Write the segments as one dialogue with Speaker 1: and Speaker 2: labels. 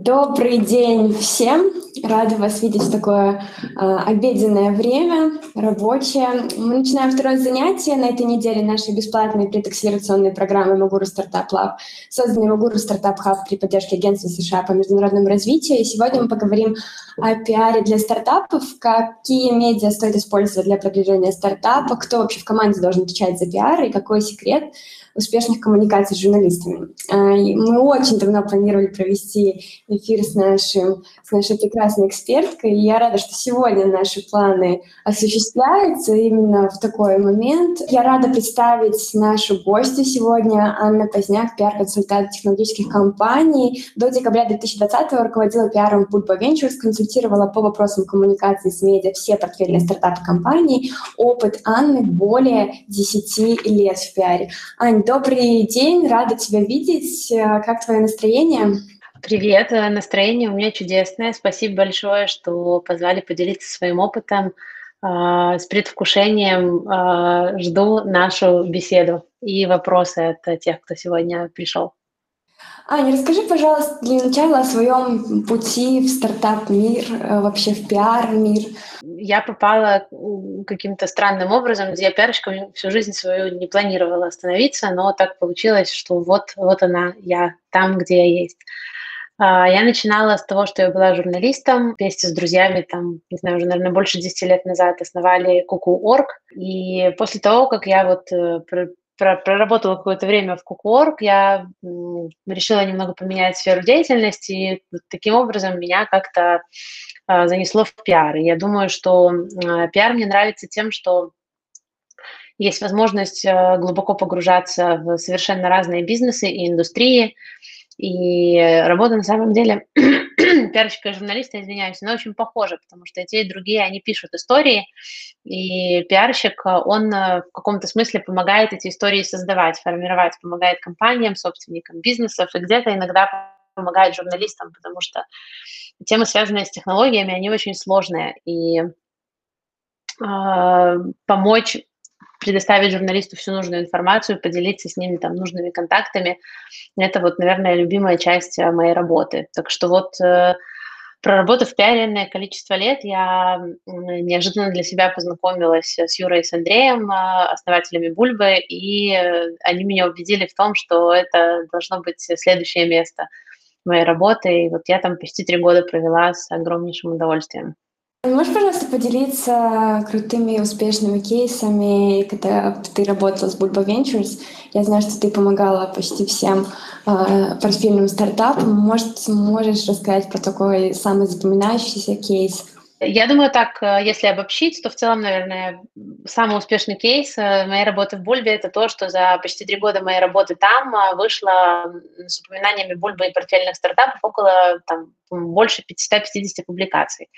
Speaker 1: Добрый день всем! Рада вас видеть в такое э, обеденное время, рабочее. Мы начинаем второе занятие на этой неделе нашей бесплатной предакселерационной программы Магуру Стартап Лаб, созданной Магуру Стартап Хаб при поддержке Агентства США по международному развитию. И сегодня мы поговорим о пиаре для стартапов, какие медиа стоит использовать для продвижения стартапа, кто вообще в команде должен отвечать за пиар и какой секрет успешных коммуникаций с журналистами. А, мы очень давно планировали провести эфир с, нашим, с нашей прекрасной эксперткой, и я рада, что сегодня наши планы осуществляются именно в такой момент. Я рада представить нашу гостью сегодня, Анна Поздняк, пиар-консультант технологических компаний. До декабря 2020 руководила пиаром Pulpo Ventures, консультировала по вопросам коммуникации с медиа все портфельные стартапы компании. Опыт Анны более 10 лет в пиаре. Ань, добрый день, рада тебя видеть. Э, как твое настроение?
Speaker 2: Привет, э, настроение у меня чудесное. Спасибо большое, что позвали поделиться своим опытом. Э, с предвкушением жду нашу беседу и вопросы от тех, кто сегодня пришел.
Speaker 1: Аня, расскажи, пожалуйста, для начала о своем пути в стартап-мир, э, вообще в пиар-мир.
Speaker 2: Я попала каким-то странным образом, я пиарщиком всю жизнь свою не планировала остановиться, но так получилось, что вот, вот она, я там, где я есть. А, я начинала с того, что я была журналистом. Вместе с друзьями, там, не знаю, уже, наверное, больше 10 лет назад основали Куку.орг. И после того, как я вот э, проработала какое-то время в Кукуорг, я решила немного поменять сферу деятельности, и таким образом меня как-то а, занесло в пиар. Я думаю, что а, пиар мне нравится тем, что есть возможность а, глубоко погружаться в совершенно разные бизнесы и индустрии, и работа на самом деле пиарщика и журналиста, извиняюсь, она очень похожа, потому что и те, и другие, они пишут истории, и пиарщик, он э, в каком-то смысле помогает эти истории создавать, формировать, помогает компаниям, собственникам бизнесов, и где-то иногда помогает журналистам, потому что темы, связанные с технологиями, они очень сложные, и э, помочь предоставить журналисту всю нужную информацию, поделиться с ними там нужными контактами. Это вот, наверное, любимая часть э, моей работы. Так что вот э, проработав в пиаре количество лет, я неожиданно для себя познакомилась с Юрой и с Андреем, э, основателями Бульбы, и они меня убедили в том, что это должно быть следующее место моей работы. И вот я там почти три года провела с огромнейшим удовольствием.
Speaker 1: Можешь, пожалуйста, поделиться крутыми успешными кейсами, когда ты работала с Bulba Ventures? Я знаю, что ты помогала почти всем э, портфельным стартапам. Может, можешь рассказать про такой самый запоминающийся кейс?
Speaker 2: Я думаю, так, э, если обобщить, то в целом, наверное, самый успешный кейс э, моей работы в Бульбе – это то, что за почти три года моей работы там э, вышло с упоминаниями Бульбы и портфельных стартапов около там, больше 550 публикаций.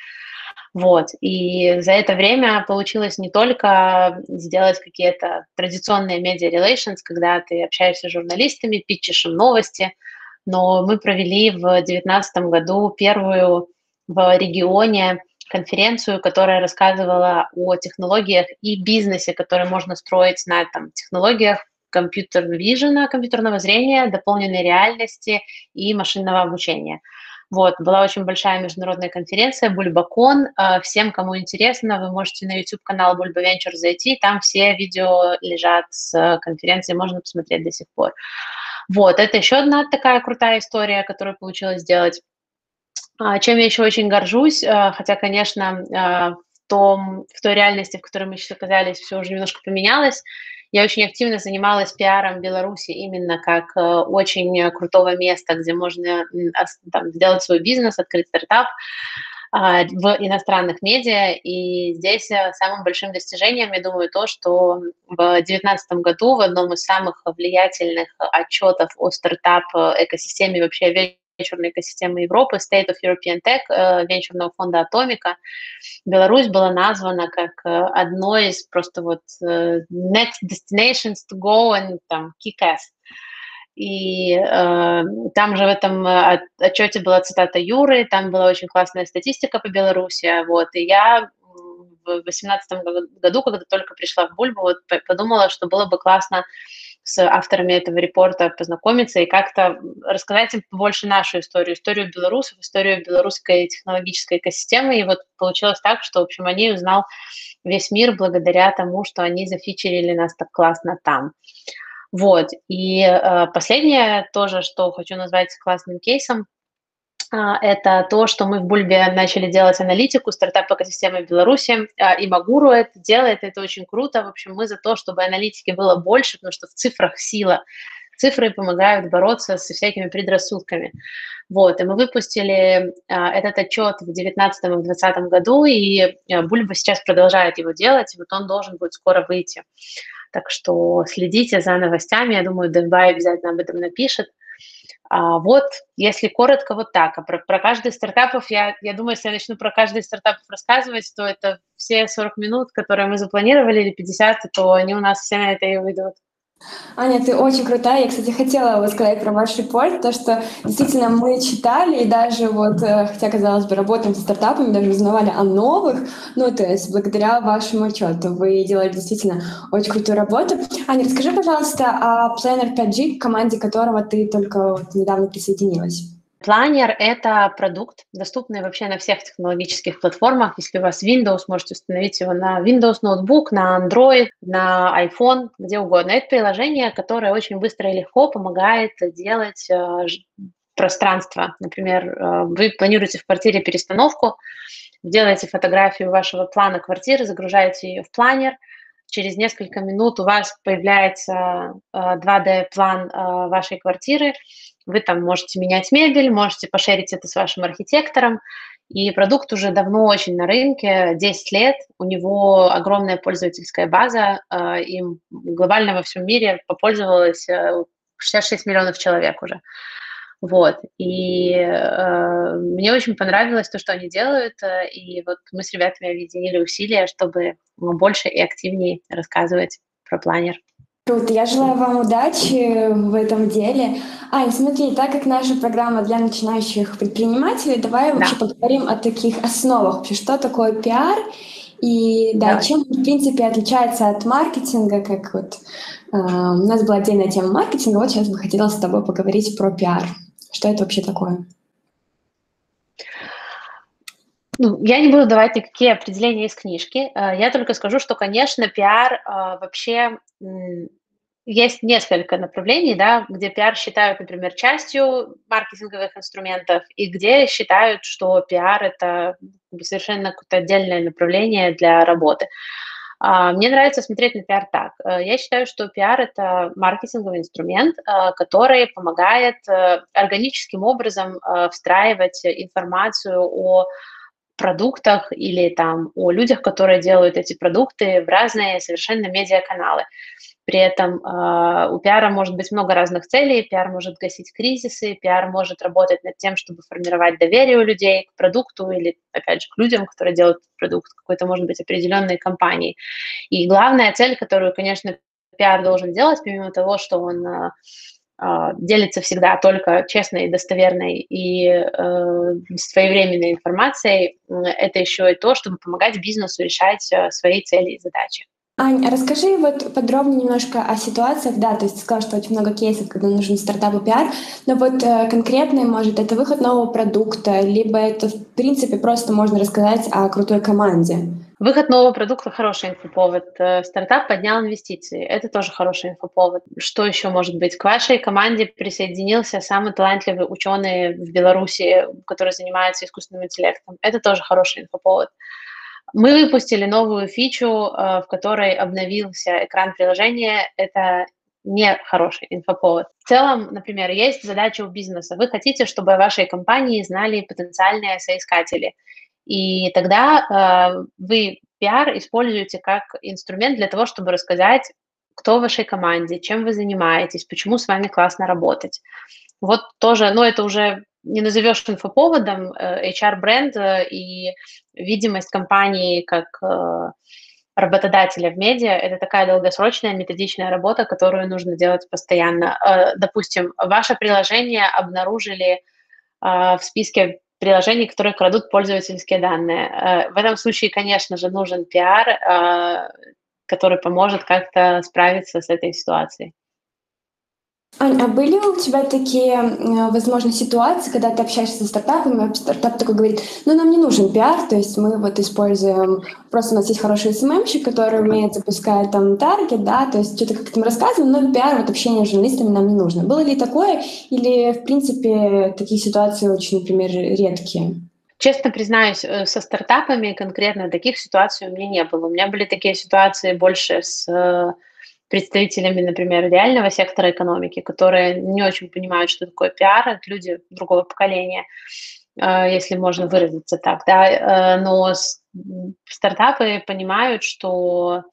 Speaker 2: Вот. И за это время получилось не только сделать какие-то традиционные медиа relations, когда ты общаешься с журналистами, питчишь им новости, но мы провели в 2019 году первую в регионе конференцию, которая рассказывала о технологиях и бизнесе, который можно строить на там, технологиях компьютер вижена, компьютерного зрения, дополненной реальности и машинного обучения. Вот, была очень большая международная конференция Бульбакон. А, всем, кому интересно, вы можете на YouTube-канал Бульба Венчур зайти, там все видео лежат с конференции, можно посмотреть до сих пор. Вот, это еще одна такая крутая история, которую получилось сделать. А, чем я еще очень горжусь, а, хотя, конечно, в, том, в той реальности, в которой мы сейчас оказались, все уже немножко поменялось, я очень активно занималась пиаром Беларуси именно как э, очень крутого места, где можно там, сделать свой бизнес, открыть стартап а, в иностранных медиа. И здесь э, самым большим достижением, я думаю, то, что в 2019 году в одном из самых влиятельных отчетов о стартап-экосистеме вообще венчурной экосистемы Европы, State of European Tech, э, венчурного фонда Атомика, Беларусь была названа как э, одной из просто вот э, next destinations to go and там kick ass. И э, там же в этом отчете была цитата Юры, там была очень классная статистика по Беларуси, вот, и я в 2018 году, когда только пришла в Бульбу, вот подумала, что было бы классно с авторами этого репорта познакомиться и как-то рассказать им больше нашу историю, историю белорусов, историю белорусской технологической экосистемы. И вот получилось так, что, в общем, о ней узнал весь мир благодаря тому, что они зафичерили нас так классно там. Вот. И э, последнее тоже, что хочу назвать классным кейсом, это то, что мы в Бульбе начали делать аналитику стартап-экосистемы Беларуси, э, и Магуру это делает, это очень круто. В общем, мы за то, чтобы аналитики было больше, потому что в цифрах сила. Цифры помогают бороться со всякими предрассудками. Вот, и мы выпустили а, этот отчет в 2019 и 2020 году, и а, Бульба сейчас продолжает его делать, и вот он должен будет скоро выйти. Так что следите за новостями. Я думаю, DevBuy обязательно об этом напишет. А вот, если коротко, вот так. А про, про каждый стартапов, я, я думаю, если я начну про каждый из стартапов рассказывать, то это все 40 минут, которые мы запланировали, или 50, то они у нас все на это и выйдут.
Speaker 1: Аня, ты очень крутая. Я, кстати, хотела вот сказать про ваш репорт, то, что действительно мы читали и даже вот, э, хотя, казалось бы, работаем со стартапами, даже узнавали о новых, ну, то есть благодаря вашему отчету вы делали действительно очень крутую работу. Аня, расскажи, пожалуйста, о Planner 5G, команде которого ты только вот недавно присоединилась.
Speaker 2: Планер – это продукт, доступный вообще на всех технологических платформах. Если у вас Windows, можете установить его на Windows ноутбук, на Android, на iPhone, где угодно. Это приложение, которое очень быстро и легко помогает делать э, пространство. Например, э, вы планируете в квартире перестановку, делаете фотографию вашего плана квартиры, загружаете ее в планер – через несколько минут у вас появляется 2D-план э, вашей квартиры, вы там можете менять мебель, можете пошерить это с вашим архитектором, и продукт уже давно очень на рынке, 10 лет, у него огромная пользовательская база, э, им глобально во всем мире попользовалось 66 миллионов человек уже. Вот. И э, мне очень понравилось то, что они делают. Э, и вот мы с ребятами объединили усилия, чтобы больше и активнее рассказывать про планер.
Speaker 1: Круто, я желаю вам удачи в этом деле. Ань, смотри, так как наша программа для начинающих предпринимателей, давай да. вообще поговорим о таких основах. Вообще, что такое пиар и да, Давай. чем, в принципе, отличается от маркетинга, как вот э, у нас была отдельная тема маркетинга, вот сейчас бы хотела с тобой поговорить про пиар. Что это вообще такое?
Speaker 2: Ну, я не буду давать никакие определения из книжки. Э, я только скажу, что, конечно, пиар э, вообще есть несколько направлений, да, где пиар считают, например, частью маркетинговых инструментов, и где считают, что пиар это совершенно какое-то отдельное направление для работы. А, мне нравится смотреть на пиар так. Э, я считаю, что пиар – это маркетинговый инструмент, который помогает органическим образом встраивать информацию о продуктах или там о людях, которые делают эти продукты в разные совершенно медиаканалы. При этом э, у пиара может быть много разных целей, пиар может гасить кризисы, пиар может работать над тем, чтобы формировать доверие у людей к продукту или, опять же, к людям, которые делают продукт, какой-то, может быть, определенной компании. И главная цель, которую, конечно, пиар должен делать, помимо того, что он э, делится всегда только честной, достоверной и э, своевременной информацией, это еще и то, чтобы помогать бизнесу решать э, свои цели и задачи.
Speaker 1: Ань, расскажи вот подробнее немножко о ситуациях, да, то есть ты сказала, что очень много кейсов, когда нужен стартап и пиар, но вот э, конкретно, может, это выход нового продукта, либо это, в принципе, просто можно рассказать о крутой команде?
Speaker 2: Выход нового продукта – хороший инфоповод. Э, стартап поднял инвестиции – это тоже хороший инфоповод. Что еще может быть? К вашей команде присоединился самый талантливый ученый в Беларуси, который занимается искусственным интеллектом. Это тоже хороший инфоповод. Мы выпустили новую фичу, э, в которой обновился экран приложения. Это не хороший инфоповод. В целом, например, есть задача у бизнеса. Вы хотите, чтобы о вашей компании знали потенциальные соискатели. И тогда э, вы пиар используете как инструмент для того, чтобы рассказать, кто в вашей команде, чем вы занимаетесь, почему с вами классно работать. Вот тоже, ну это уже не назовешь инфоповодом, HR-бренд э, и видимость компании как э, работодателя в медиа – это такая долгосрочная методичная работа, которую нужно делать постоянно. Э, допустим, ваше приложение обнаружили в списке приложений, которые крадут пользовательские данные. В этом случае, конечно же, нужен пиар, который поможет как-то справиться с этой ситуацией.
Speaker 1: Ань, а были у тебя такие, возможно, ситуации, когда ты общаешься со стартапами, стартап такой говорит, ну, нам не нужен пиар, то есть мы вот используем, просто у нас есть хороший СММщик, который умеет запускать там таргет, да, то есть что-то как-то мы рассказываем, но пиар, вот общение с журналистами нам не нужно. Было ли такое, или, в принципе, такие ситуации очень, например, редкие?
Speaker 2: Честно признаюсь, э, со стартапами конкретно таких ситуаций у меня не было. У меня были такие ситуации больше с э, представителями, например, реального сектора экономики, которые не очень понимают, что такое пиар, это люди другого поколения, э, если можно выразиться так, да, э, но стартапы понимают, что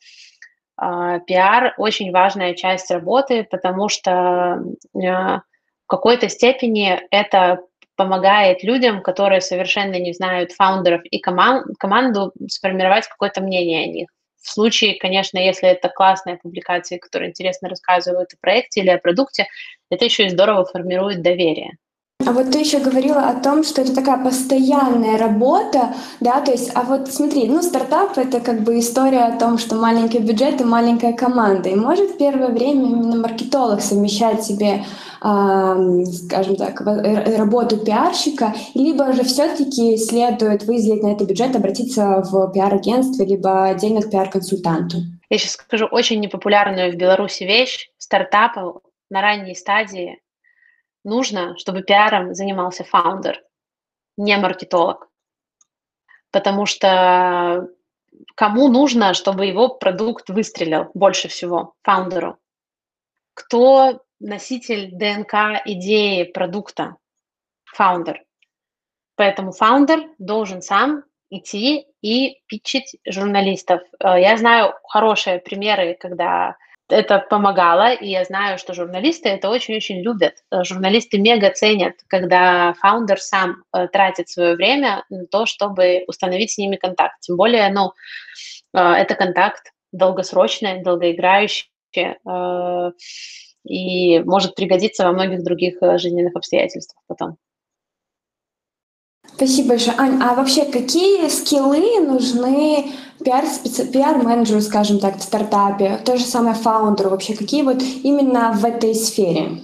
Speaker 2: э, пиар очень важная часть работы, потому что в какой-то степени это помогает людям, которые совершенно не знают фаундеров и команд, команду сформировать какое-то мнение о них. В случае, конечно, если это классные публикации, которые интересно рассказывают о проекте или о продукте, это еще и здорово формирует доверие.
Speaker 1: А вот ты еще говорила о том, что это такая постоянная работа, да, то есть, а вот смотри, ну, стартап — это как бы история о том, что маленький бюджет и маленькая команда, и может в первое время именно маркетолог совмещать себе, э, скажем так, работу пиарщика, либо же все-таки следует выделить на это бюджет, обратиться в пиар-агентство, либо отдельно к пиар-консультанту?
Speaker 2: Я сейчас скажу очень непопулярную в Беларуси вещь. Стартапы на ранней стадии нужно, чтобы пиаром занимался фаундер, не маркетолог. Потому что кому нужно, чтобы его продукт выстрелил больше всего? Фаундеру. Кто носитель ДНК идеи продукта? Founder. Поэтому founder должен сам идти и питчить журналистов. Э, я знаю хорошие примеры, когда это помогало, и я знаю, что журналисты это очень-очень любят. Э, журналисты мега ценят, когда founder сам э, тратит свое время на то, чтобы установить с ними контакт. Тем более, ну, э, это контакт долгосрочный, долгоиграющий, и может пригодиться во многих других жизненных обстоятельствах потом.
Speaker 1: Спасибо большое. Ань, а вообще какие скиллы нужны пиар, пиар-менеджеру, скажем так, в стартапе, то же самое фаундеру вообще? Какие вот именно в этой сфере?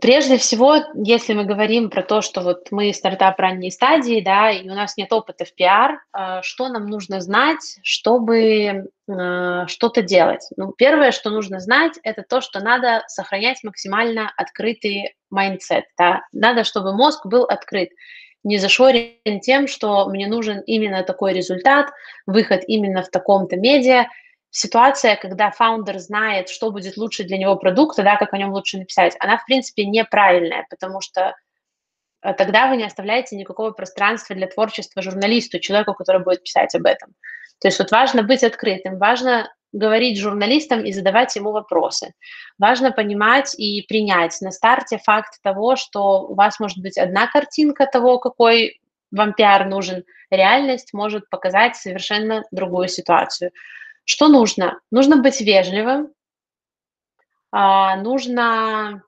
Speaker 2: Прежде всего, если мы говорим про то, что вот мы стартап ранней стадии, да, и у нас нет опыта в пиар, э, что нам нужно знать, чтобы э, что-то делать? Ну, первое, что нужно знать, это то, что надо сохранять максимально открытый mindset, да, надо, чтобы мозг был открыт не зашорен тем, что мне нужен именно такой результат, выход именно в таком-то медиа. Ситуация, когда фаундер знает, что будет лучше для него продукта, да, как о нем лучше написать, она, в принципе, неправильная, потому что тогда вы не оставляете никакого пространства для творчества журналисту, человеку, который будет писать об этом. То есть вот важно быть открытым, важно говорить журналистам и задавать ему вопросы. Важно понимать и принять на старте факт того, что у вас может быть одна картинка того, какой вам пиар нужен, реальность может показать совершенно другую ситуацию. Что нужно? Нужно быть вежливым, а, нужно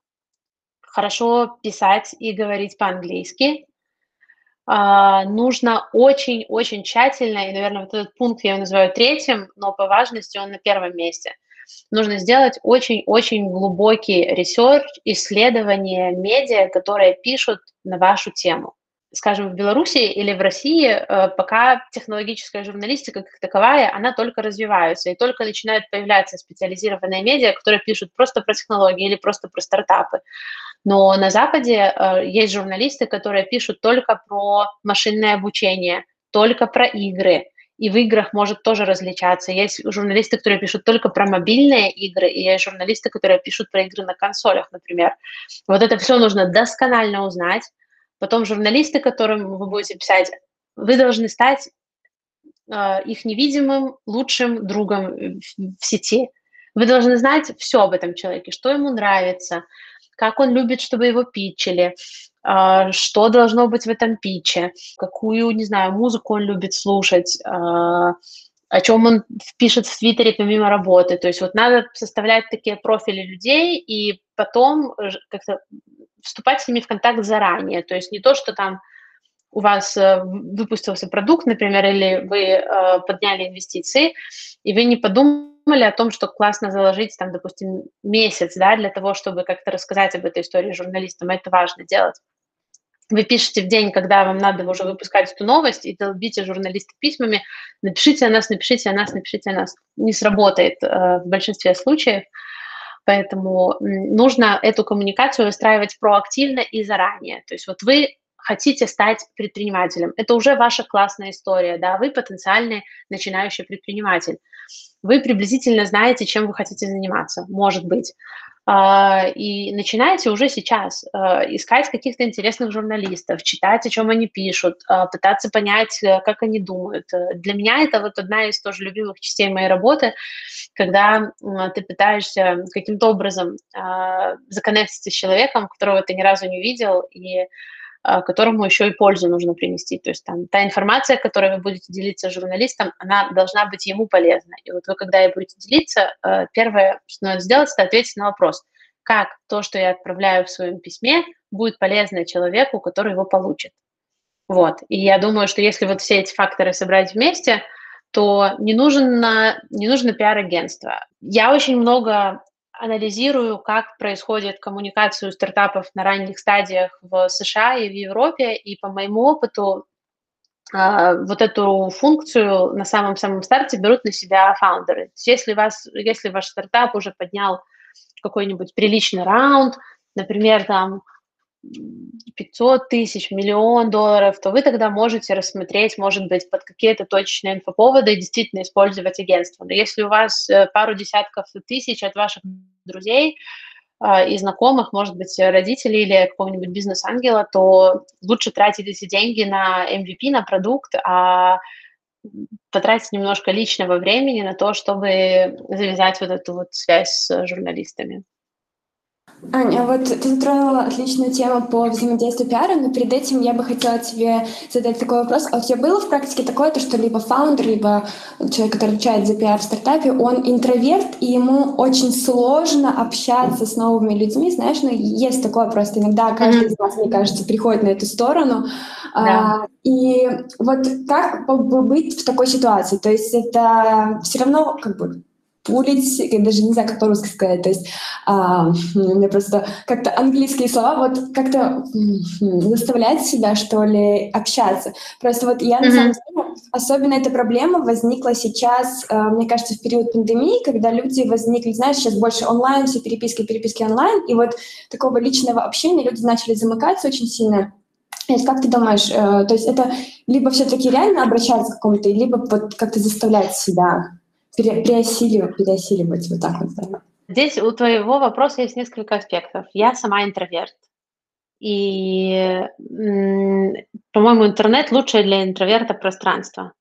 Speaker 2: хорошо писать и говорить по-английски, а, нужно очень-очень тщательно, и, наверное, вот этот пункт я его называю третьим, но по важности он на первом месте. Нужно сделать очень-очень глубокий research, исследование медиа, которые пишут на вашу тему скажем, в Беларуси или в России э, пока технологическая журналистика как таковая, она только развивается, и только начинают появляться специализированные медиа, которые пишут просто про технологии или просто про стартапы. Но на Западе э, есть журналисты, которые пишут только про машинное обучение, только про игры, и в играх может тоже различаться. Есть журналисты, которые пишут только про мобильные игры, и есть журналисты, которые пишут про игры на консолях, например. Вот это все нужно досконально узнать, Потом журналисты, которым вы будете писать, вы должны стать э, их невидимым лучшим другом в сети. Вы должны знать все об этом человеке, что ему нравится, как он любит, чтобы его питчили, э, что должно быть в этом питче, какую, не знаю, музыку он любит слушать, э, о чем он пишет в Твиттере помимо работы. То есть вот надо составлять такие профили людей и потом как-то вступать с ними в контакт заранее. То есть не то, что там у вас э, выпустился продукт, например, или вы э, подняли инвестиции, и вы не подумали, думали о том, что классно заложить, там, допустим, месяц, да, для того, чтобы как-то рассказать об этой истории журналистам, это важно делать. Вы пишете в день, когда вам надо уже выпускать эту новость, и долбите журналиста письмами, напишите о нас, напишите о нас, напишите о нас. Не сработает э, в большинстве случаев, поэтому нужно эту коммуникацию выстраивать проактивно и заранее. То есть вот вы хотите стать предпринимателем. Это уже ваша классная история, да, вы потенциальный начинающий предприниматель. Вы приблизительно знаете, чем вы хотите заниматься, может быть. А, и начинаете уже сейчас а, искать каких-то интересных журналистов, читать, о чем они пишут, а, пытаться понять, э, как они думают. Для меня это вот одна из тоже любимых частей моей работы, когда ты пытаешься каким-то образом законнектиться с человеком, которого ты ни разу не видел, и которому еще и пользу нужно принести. То есть там та информация, которой вы будете делиться с журналистом, она должна быть ему полезна. И вот вы, когда ей будете делиться, э, первое, что надо сделать, это ответить на вопрос, как то, что я отправляю в своем письме, будет полезно человеку, который его получит. Вот. И я думаю, что если вот все эти факторы собрать вместе, то не нужно, не нужно пиар-агентство. Я очень много анализирую, как происходит коммуникация стартапов на ранних стадиях в США и в Европе, и по моему опыту а, вот эту функцию на самом-самом старте берут на себя фаундеры. Если, вас, если ваш стартап уже поднял какой-нибудь приличный раунд, например, там 500 тысяч, миллион долларов, то вы тогда можете рассмотреть, может быть, под какие-то точечные инфоповоды действительно использовать агентство. Но если у вас э, пару десятков тысяч от ваших друзей а, и знакомых, может быть, родителей или какого-нибудь бизнес-ангела, то лучше тратить эти деньги на MVP, на продукт, а потратить немножко личного времени на то, чтобы завязать вот эту вот связь с журналистами.
Speaker 1: Аня, а вот ты затронула отличную тему по взаимодействию пиара, но перед этим я бы хотела тебе задать такой вопрос. А у тебя было в практике такое, то, что либо фаундер, либо человек, который отвечает за пиар в стартапе, он интроверт, и ему очень сложно общаться с новыми людьми, знаешь, ну, есть такое просто иногда каждый mm-hmm. из нас, мне кажется, приходит на эту сторону. Да. А, и вот как быть в такой ситуации? То есть это все равно как бы пулить, я даже не знаю, как по-русски сказать, то есть а, меня просто как-то английские слова, вот как-то заставлять себя, что ли, общаться. Просто вот я, mm-hmm. на самом деле, особенно эта проблема возникла сейчас, а, мне кажется, в период пандемии, когда люди возникли, знаешь, сейчас больше онлайн, все переписки, переписки онлайн, и вот такого личного общения люди начали замыкаться очень сильно. есть как ты думаешь, э, то есть это либо все-таки реально обращаться к какому-то, либо вот как-то заставлять себя переосиливать, переосиливать, вот так вот. Да.
Speaker 2: Здесь у твоего вопроса есть несколько аспектов. Я сама интроверт. И, по-моему, интернет лучшее для интроверта пространство.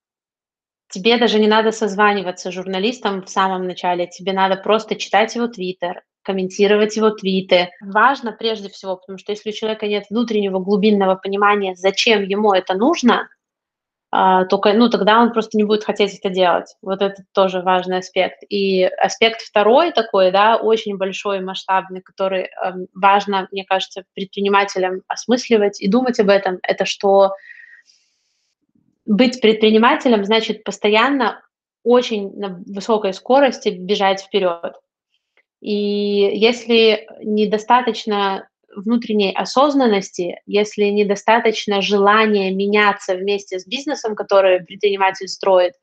Speaker 2: Тебе даже не надо созваниваться с журналистом в самом начале, тебе надо просто читать его твиттер, комментировать его твиты. Важно прежде всего, потому что если у человека нет внутреннего глубинного понимания, зачем ему это нужно, только, ну, тогда он просто не будет хотеть это делать. Вот это тоже важный аспект. И аспект второй такой, да, очень большой, масштабный, который э, важно, мне кажется, предпринимателям осмысливать и думать об этом, это что быть предпринимателем значит постоянно очень на высокой скорости бежать вперед. И если недостаточно внутренней осознанности, если недостаточно желания меняться вместе с бизнесом, который предприниматель строит,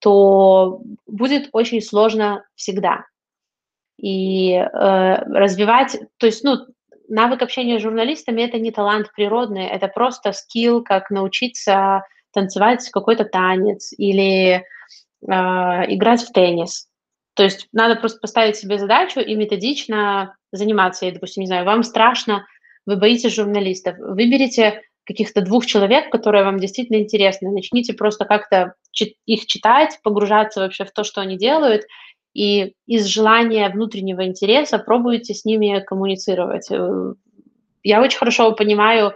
Speaker 2: то будет очень сложно всегда. И э, развивать, то есть, ну, навык общения с журналистами это не талант природный, это просто скилл, как научиться танцевать какой-то танец или э, играть в теннис. То есть надо просто поставить себе задачу и методично заниматься. И, допустим, не знаю, вам страшно, вы боитесь журналистов, выберите каких-то двух человек, которые вам действительно интересны, начните просто как-то их читать, погружаться вообще в то, что они делают, и из желания внутреннего интереса пробуйте с ними коммуницировать. Э, я очень хорошо понимаю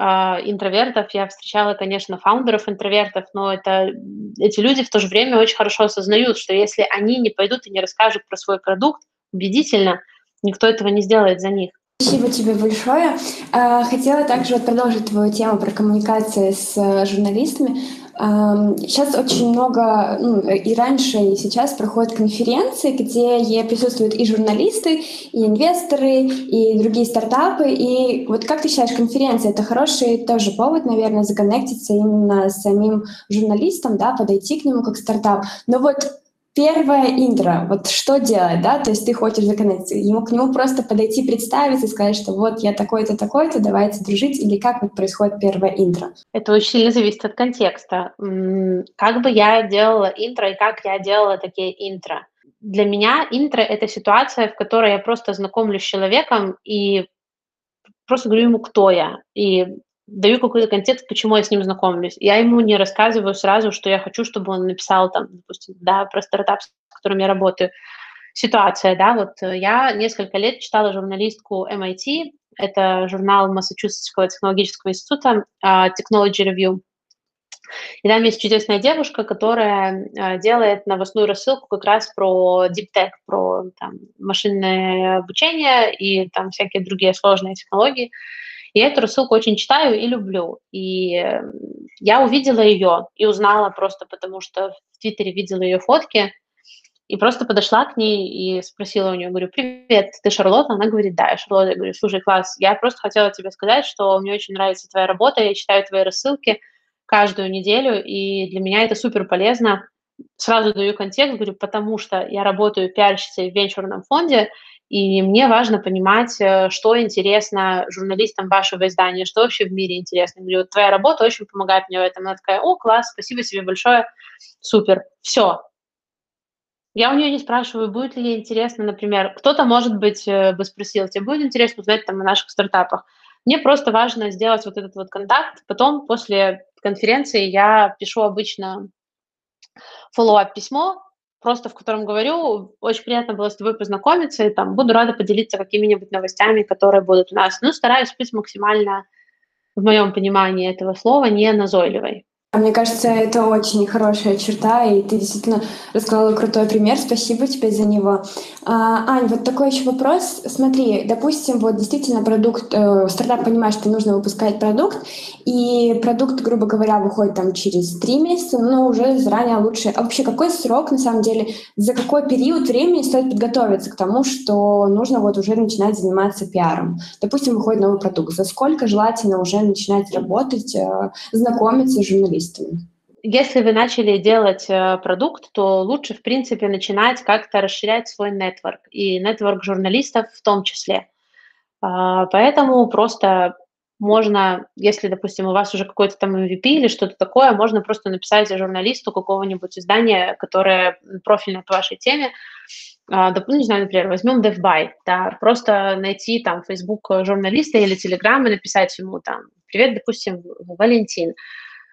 Speaker 2: Uh, интровертов. Я встречала, конечно, фаундеров интровертов, но это, эти люди в то же время очень хорошо осознают, что если они не пойдут и не расскажут про свой продукт убедительно, никто этого не сделает за них.
Speaker 1: Спасибо тебе большое. А, хотела также продолжить твою тему про коммуникации с э, журналистами. Сейчас очень много, ну, и раньше, и сейчас проходят конференции, где присутствуют и журналисты, и инвесторы, и другие стартапы. И вот как ты считаешь, конференция — это хороший тоже повод, наверное, законнектиться именно с самим журналистом, да, подойти к нему как стартап. Но вот первое интро, вот что делать, да, то есть ты хочешь законнектиться, ему, к нему просто подойти, представиться и сказать, что вот я такой-то, такой-то, давайте дружить, или как вот происходит первое интро?
Speaker 2: Это очень сильно зависит от контекста. Как бы я делала интро и как я делала такие интро? Для меня интро — это ситуация, в которой я просто знакомлюсь с человеком и просто говорю ему, кто я, и даю какой-то контекст, почему я с ним знакомлюсь. Я ему не рассказываю сразу, что я хочу, чтобы он написал там, допустим, да, про стартап, с которым я работаю. Ситуация, да, вот э, я несколько лет читала журналистку MIT, это журнал Массачусетского технологического института uh, Technology Review. И там есть чудесная девушка, которая uh, делает новостную рассылку как раз про deep tech, про там, машинное обучение и там всякие другие сложные технологии. Я эту рассылку очень читаю и люблю. И эм, я увидела ее и узнала просто потому, что в Твиттере видела ее фотки, и просто подошла к ней и спросила у нее, говорю, привет, ты Шарлотта? Она говорит, да, я Шарлотта. Я говорю, слушай, класс, я просто хотела тебе сказать, что мне очень нравится твоя работа, я читаю твои рассылки каждую неделю, и для меня это супер полезно. Сразу даю контекст, говорю, потому что я работаю пиарщицей в венчурном фонде, и мне важно понимать, э, что интересно журналистам вашего издания, что вообще в мире интересно. Говорю, вот твоя работа очень помогает мне в этом. Она такая, о, класс, спасибо тебе большое, супер, все. Я у нее не спрашиваю, будет ли ей интересно, например, кто-то, может быть, э, бы спросил, тебе будет интересно узнать там о наших стартапах. Мне просто важно сделать вот этот вот контакт. Потом, после конференции, я пишу обычно follow-up письмо, просто в котором говорю, очень приятно было с тобой познакомиться, и там буду рада поделиться какими-нибудь новостями, которые будут у нас. Ну, стараюсь быть максимально, в моем понимании этого слова, не назойливой.
Speaker 1: Мне кажется, это очень хорошая черта, и ты действительно рассказала крутой пример. Спасибо тебе за него. А, Ань, вот такой еще вопрос. Смотри, допустим, вот действительно продукт, э, стартап понимает, что нужно выпускать продукт, и продукт, грубо говоря, выходит там через три месяца, но уже заранее лучше. А вообще какой срок, на самом деле, за какой период времени стоит подготовиться к тому, что нужно вот уже начинать заниматься пиаром? Допустим, выходит новый продукт. За сколько желательно уже начинать работать, э, знакомиться с журналистами? Журналистами?
Speaker 2: Если вы начали делать э, продукт, то лучше, в принципе, начинать как-то расширять свой нетворк, и нетворк журналистов в том числе. А, поэтому просто можно, если, допустим, у вас уже какой-то там MVP или что-то такое, можно просто написать журналисту какого-нибудь издания, которое профильно по вашей теме, а, ну, не знаю, например, возьмем DevBuy, да, просто найти там Facebook журналиста или Telegram и написать ему там, привет, допустим, Валентин,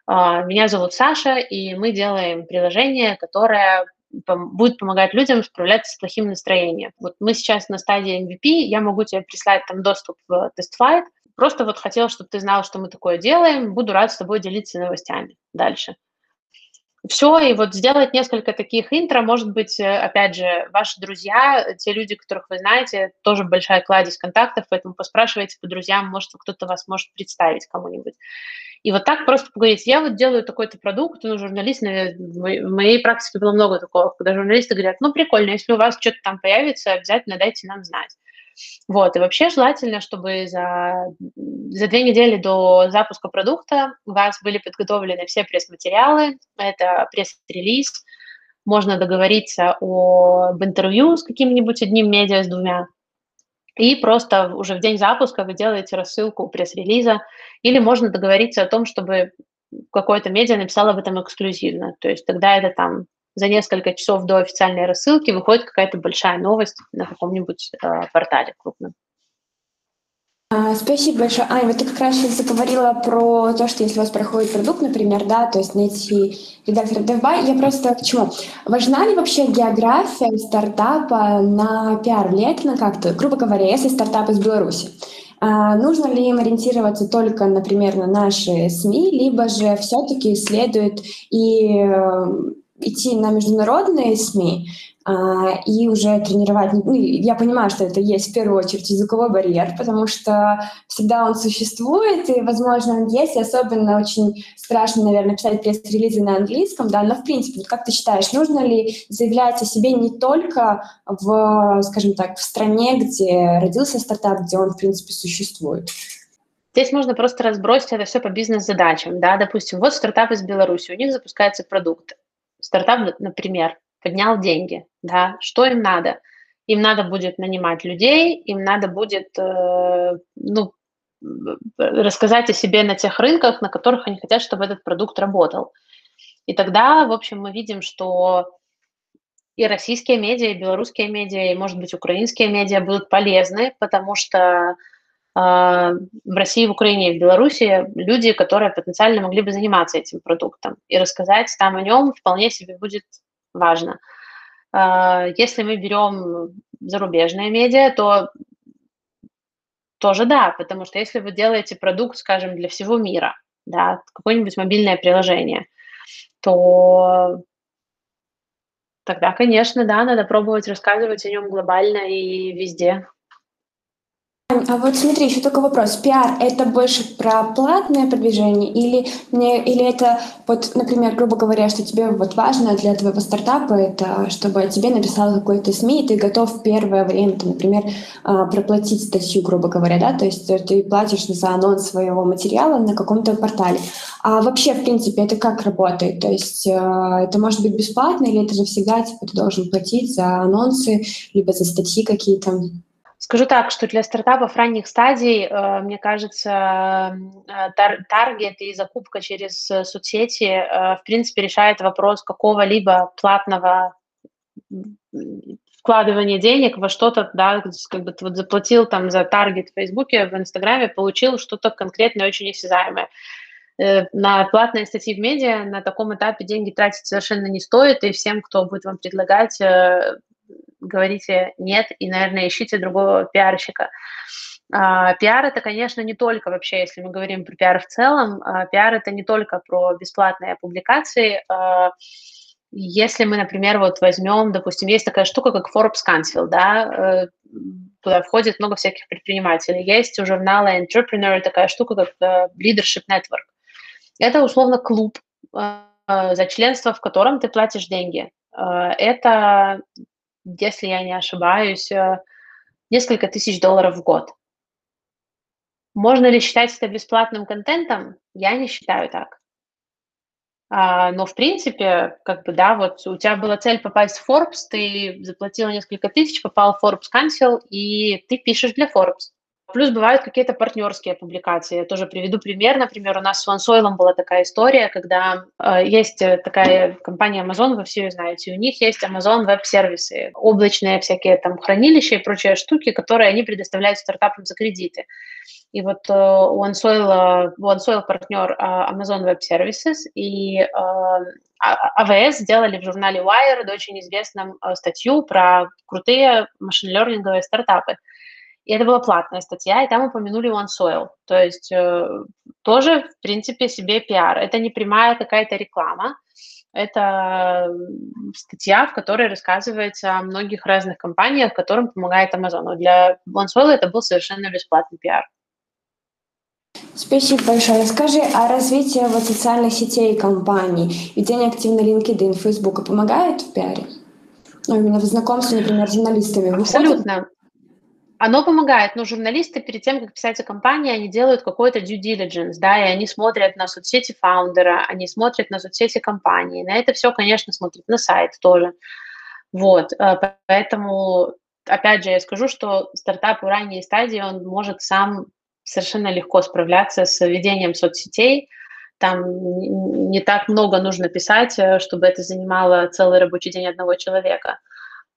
Speaker 2: меня зовут Саша, и мы делаем приложение, которое будет помогать людям справляться с плохим настроением. Вот мы сейчас на стадии MVP, я могу тебе прислать там доступ в TestFlight. Просто вот хотел, чтобы ты знал, что мы такое делаем. Буду рад с тобой делиться новостями дальше. Все, и вот сделать несколько таких интро, может быть, э, опять же, ваши друзья, те люди, которых вы знаете, тоже большая кладезь контактов, поэтому поспрашивайте по друзьям, может, кто-то вас может представить кому-нибудь. И вот так просто поговорить, я вот делаю такой-то продукт, ну, журналист, в моей практике было много такого, когда журналисты говорят, ну, прикольно, если у вас что-то там появится, обязательно дайте нам знать. Вот, и вообще желательно, чтобы за, за две недели до запуска продукта у вас были подготовлены все пресс-материалы, это пресс-релиз, можно договориться об интервью с каким-нибудь одним медиа, с двумя, и просто уже в день запуска вы делаете рассылку пресс-релиза, или можно договориться о том, чтобы какое-то медиа написало об этом эксклюзивно. То есть тогда это там за несколько часов до официальной рассылки выходит какая-то большая новость на каком-нибудь э, портале крупном.
Speaker 1: А, спасибо большое. Ань, вот ты как раз сейчас заговорила про то, что если у вас проходит продукт, например, да, то есть найти редактора DevBuy, я просто к чему? Важна ли вообще география стартапа на пиар? Влияет на как-то? Грубо говоря, если стартап из Беларуси, а нужно ли им ориентироваться только, например, на наши СМИ, либо же все-таки следует и э, идти на международные СМИ а, и уже тренировать. Ну, я понимаю, что это есть в первую очередь языковой барьер, потому что всегда он существует, и, возможно, он есть, и особенно очень страшно, наверное, писать пресс-релизы на английском, да, но, в принципе, как ты считаешь, нужно ли заявлять о себе не только в, скажем так, в стране, где родился стартап, где он, в принципе, существует?
Speaker 2: Здесь можно просто разбросить это все по бизнес-задачам. Да? Допустим, вот стартап из Беларуси, у них запускается продукт. Стартап, например, поднял деньги. Да? Что им надо? Им надо будет нанимать людей, им надо будет э, ну, рассказать о себе на тех рынках, на которых они хотят, чтобы этот продукт работал. И тогда, в общем, мы видим, что и российские медиа, и белорусские медиа, и, может быть, украинские медиа будут полезны, потому что в России, в Украине и в Беларуси люди, которые потенциально могли бы заниматься этим продуктом. И рассказать там о нем вполне себе будет важно. А, если мы берем зарубежные медиа, то тоже да, потому что если вы делаете продукт, скажем, для всего мира, да, какое-нибудь мобильное приложение, то тогда, конечно, да, надо пробовать рассказывать о нем глобально и везде.
Speaker 1: А вот смотри, еще только вопрос. Пиар — это больше про платное продвижение или, не, или это, вот, например, грубо говоря, что тебе вот важно для твоего стартапа, это чтобы тебе написал какой-то СМИ, и ты готов первое время, там, например, а, проплатить статью, грубо говоря, да, то есть ты платишь за анонс своего материала на каком-то портале. А вообще, в принципе, это как работает? То есть а, это может быть бесплатно или это же всегда типа, ты должен платить за анонсы, либо за статьи какие-то?
Speaker 2: Скажу так, что для стартапов ранних стадий, э, мне кажется, э, таргет и закупка через э, соцсети, в принципе, решает вопрос какого-либо платного вкладывания денег во что-то, да, как бы ты вот заплатил там за таргет в Фейсбуке, в Инстаграме, получил что-то конкретное, очень осязаемое. На платные статьи в медиа на таком этапе деньги тратить совершенно не стоит, и всем, кто будет вам предлагать говорите нет и, наверное, ищите другого пиарщика. А, пиар это, конечно, не только вообще, если мы говорим про пиар в целом, а, пиар это не только про бесплатные публикации. А, если мы, например, вот возьмем, допустим, есть такая штука, как Forbes Council, да, э, туда входит много всяких предпринимателей. Есть у журнала Entrepreneur такая штука, как э, Leadership Network. Это условно клуб, э, за членство в котором ты платишь деньги. Это если я не ошибаюсь, э, несколько тысяч долларов в год. Можно ли считать это бесплатным контентом? Я не считаю так. А, но, в принципе, как бы, да, вот у тебя была цель попасть в Forbes, ты заплатила несколько тысяч, попал в Forbes Council, и ты пишешь для Forbes. Плюс бывают какие-то партнерские публикации. Я тоже приведу пример. Например, у нас с OneSoil была такая история, когда э, есть такая компания Amazon, вы все ее знаете, у них есть Amazon веб-сервисы, облачные всякие там хранилища и прочие штуки, которые они предоставляют стартапам за кредиты. И вот э, OneSoil, OneSoil партнер э, Amazon Web Services и э, AWS а, сделали в журнале Wired очень известную э, статью про крутые машин-лернинговые стартапы. И это была платная статья, и там упомянули OneSoil. То есть э, тоже, в принципе, себе пиар. Это не прямая какая-то реклама, это статья, в которой рассказывается о многих разных компаниях, которым помогает Amazon. Для OneSoil это был совершенно бесплатный пиар.
Speaker 1: Спасибо большое. Расскажи, а развитие вот социальных сетей компаний, ведение активно LinkedIn, Facebook помогает в пиаре? Ну, именно в знакомстве, например, с журналистами.
Speaker 2: Абсолютно. Оно помогает, но журналисты перед тем, как писать о компании, они делают какой-то due diligence, да, и они смотрят на соцсети фаундера, они смотрят на соцсети компании. На это все, конечно, смотрят на сайт тоже. Вот, э, поэтому, опять же, я скажу, что стартап в ранней стадии, он может сам совершенно легко справляться с ведением соцсетей, там не так много нужно писать, э, чтобы это занимало целый рабочий день одного человека.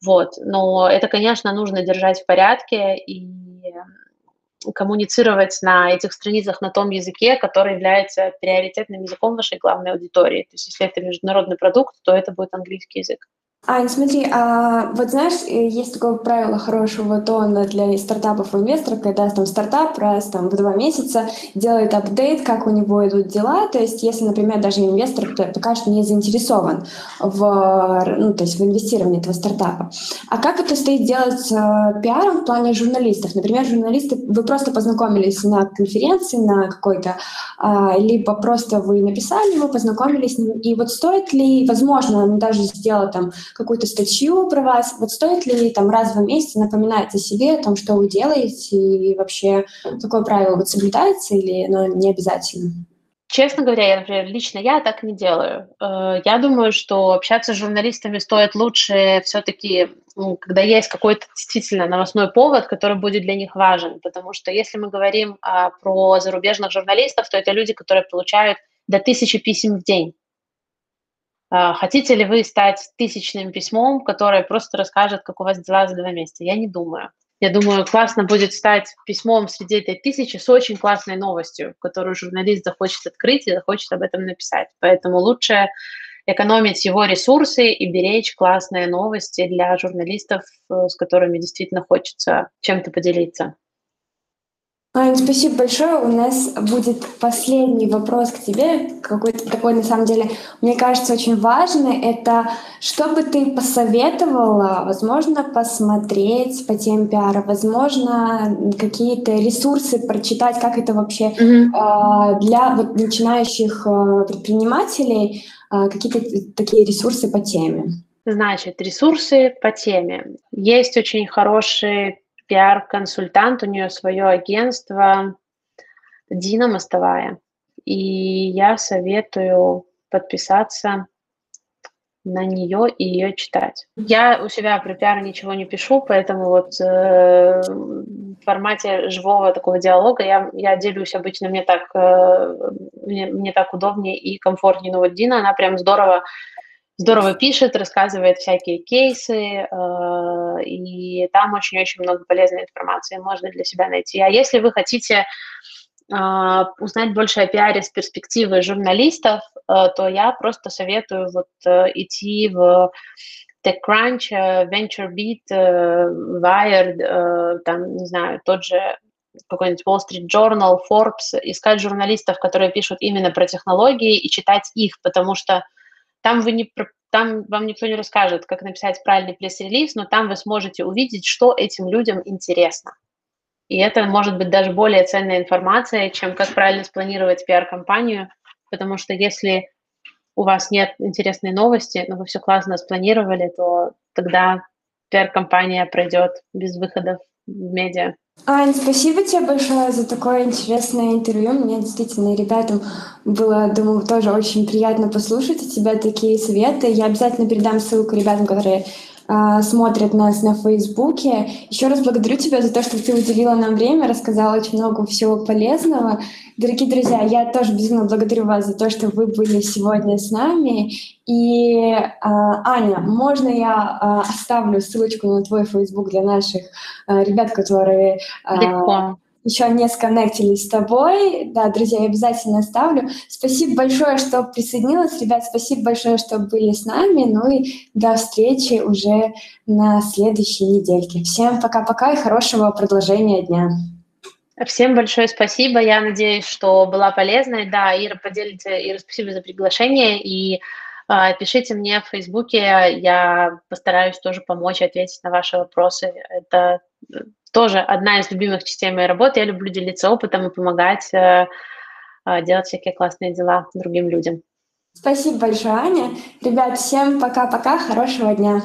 Speaker 2: Вот. Но это, конечно, нужно держать в порядке и коммуницировать на этих страницах на том языке, который является приоритетным языком вашей главной аудитории. То есть если это международный продукт, то это будет английский язык.
Speaker 1: Ань, смотри, а вот знаешь, э, есть такое правило хорошего тона для стартапов и инвесторов, когда там стартап раз там в два месяца делает апдейт, как у него идут дела. То есть, если, например, даже инвестор пока что не заинтересован в, ну, то есть в инвестировании этого стартапа. А как это стоит делать с э, пиаром в плане журналистов? Например, журналисты, вы просто познакомились на конференции на какой-то, а, либо просто вы написали ему, познакомились с ним, и вот стоит ли, возможно, даже сделать там какую-то статью про вас. Вот стоит ли там раз в месяц напоминать о себе, о том, что вы делаете, и вообще такое правило вот соблюдается или оно не обязательно?
Speaker 2: Честно говоря, я, например, лично я так не делаю. Э, я думаю, что общаться с журналистами стоит лучше все-таки, когда есть какой-то действительно новостной повод, который будет для них важен. Потому что если мы говорим а, про зарубежных журналистов, то это люди, которые получают до тысячи писем в день. А, хотите ли вы стать тысячным письмом, которое просто расскажет, как у вас дела за два месяца? Я не думаю. Я думаю, классно будет стать письмом среди этой тысячи с очень классной новостью, которую журналист захочет открыть и захочет об этом написать. Поэтому лучше экономить его ресурсы и беречь классные новости для журналистов, э, с которыми действительно хочется чем-то поделиться.
Speaker 1: Ань, спасибо большое. У нас будет последний вопрос к тебе, какой-то такой, на самом деле, мне кажется, очень важный. Это что бы ты посоветовала, возможно, посмотреть по теме пиара, возможно, какие-то ресурсы прочитать, как это вообще mm-hmm. для вот, начинающих э, предпринимателей, э, какие-то такие ресурсы по теме.
Speaker 2: Значит, ресурсы по теме. Есть очень хорошие пиар-консультант, у нее свое агентство Дина Мостовая. И я советую подписаться на нее и ее читать. Я у себя про пиар ничего не пишу, поэтому вот э, в формате живого такого диалога я, я делюсь обычно, мне так, э, мне, мне так удобнее и комфортнее. Но вот Дина, она прям здорово здорово пишет, рассказывает всякие кейсы, э, и там очень-очень много полезной информации можно для себя найти. А если вы хотите э, узнать больше о пиаре с перспективы журналистов, э, то я просто советую вот идти в TechCrunch, VentureBeat, Wired, там, не знаю, тот же какой-нибудь Wall Street Journal, Forbes, искать журналистов, которые пишут именно про технологии и читать их, потому что там, вы не, там вам никто не расскажет, как написать правильный пресс-релиз, но там вы сможете увидеть, что этим людям интересно. И это может быть даже более ценная информация, чем как правильно спланировать пиар-компанию, потому что если у вас нет интересной новости, но вы все классно спланировали, то тогда пиар-компания пройдет без выходов в медиа.
Speaker 1: Ань, спасибо тебе большое за такое интересное интервью. Мне действительно ребятам было, думаю, тоже очень приятно послушать от тебя такие советы. Я обязательно передам ссылку ребятам, которые смотрят нас на Фейсбуке. Еще раз благодарю тебя за то, что ты уделила нам время, рассказала очень много всего полезного. Дорогие друзья, я тоже безумно благодарю вас за то, что вы были сегодня с нами. И, э, Аня, можно я э, оставлю ссылочку на твой Facebook для наших ребят, которые... Э, еще не сконнектились с тобой. Да, друзья, я обязательно оставлю. Спасибо большое, что присоединилась. Ребят, спасибо большое, что были с нами. Ну и до встречи уже на следующей недельке. Всем пока-пока и хорошего продолжения дня.
Speaker 2: Всем большое спасибо. Я надеюсь, что была полезной. Да, Ира поделится. Ира, спасибо за приглашение. И э, пишите мне в Фейсбуке. Я постараюсь тоже помочь ответить на ваши вопросы. Это тоже одна из любимых частей моей работы. Я люблю делиться опытом и помогать э, э, делать всякие классные дела другим людям.
Speaker 1: Спасибо большое, Аня. Ребят, всем пока-пока, хорошего дня.